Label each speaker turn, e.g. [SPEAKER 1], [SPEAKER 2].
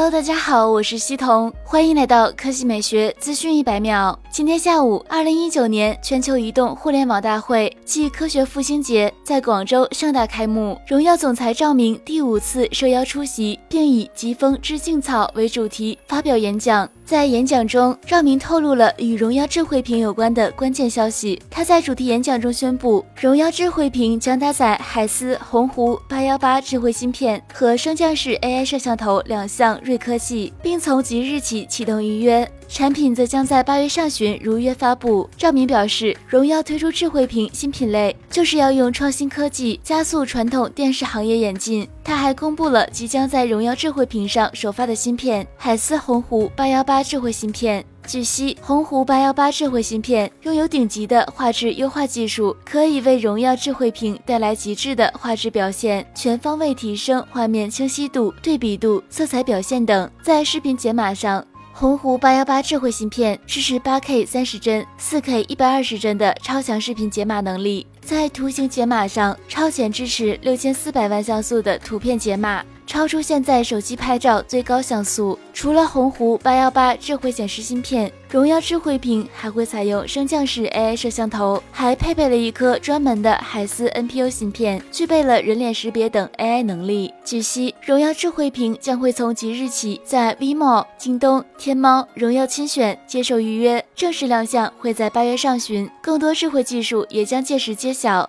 [SPEAKER 1] Hello，大家好，我是西彤，欢迎来到科技美学资讯一百秒。今天下午，二零一九年全球移动互联网大会暨科学复兴节在广州盛大开幕。荣耀总裁赵明第五次受邀出席，并以“疾风知劲草”为主题发表演讲。在演讲中，赵明透露了与荣耀智慧屏有关的关键消息。他在主题演讲中宣布，荣耀智慧屏将搭载海思鸿鹄八幺八智慧芯片和升降式 AI 摄像头两项锐科技，并从即日起启动预约。产品则将在八月上旬如约发布。赵明表示，荣耀推出智慧屏新品类，就是要用创新科技加速传统电视行业演进。他还公布了即将在荣耀智慧屏上首发的芯片——海思鸿鹄八幺八智慧芯片。据悉，鸿鹄八幺八智慧芯片拥有顶级的画质优化技术，可以为荣耀智慧屏带来极致的画质表现，全方位提升画面清晰度、对比度、色彩表现等。在视频解码上，鸿鹄八幺八智慧芯片支持八 K 三十帧、四 K 一百二十帧的超强视频解码能力，在图形解码上超前支持六千四百万像素的图片解码。超出现在手机拍照最高像素。除了鸿鹄八幺八智慧显示芯片，荣耀智慧屏还会采用升降式 AI 摄像头，还配备了一颗专门的海思 NPU 芯片，具备了人脸识别等 AI 能力。据悉，荣耀智慧屏将会从即日起在 Vmall、京东、天猫、荣耀亲选接受预约，正式亮相会在八月上旬，更多智慧技术也将届时揭晓。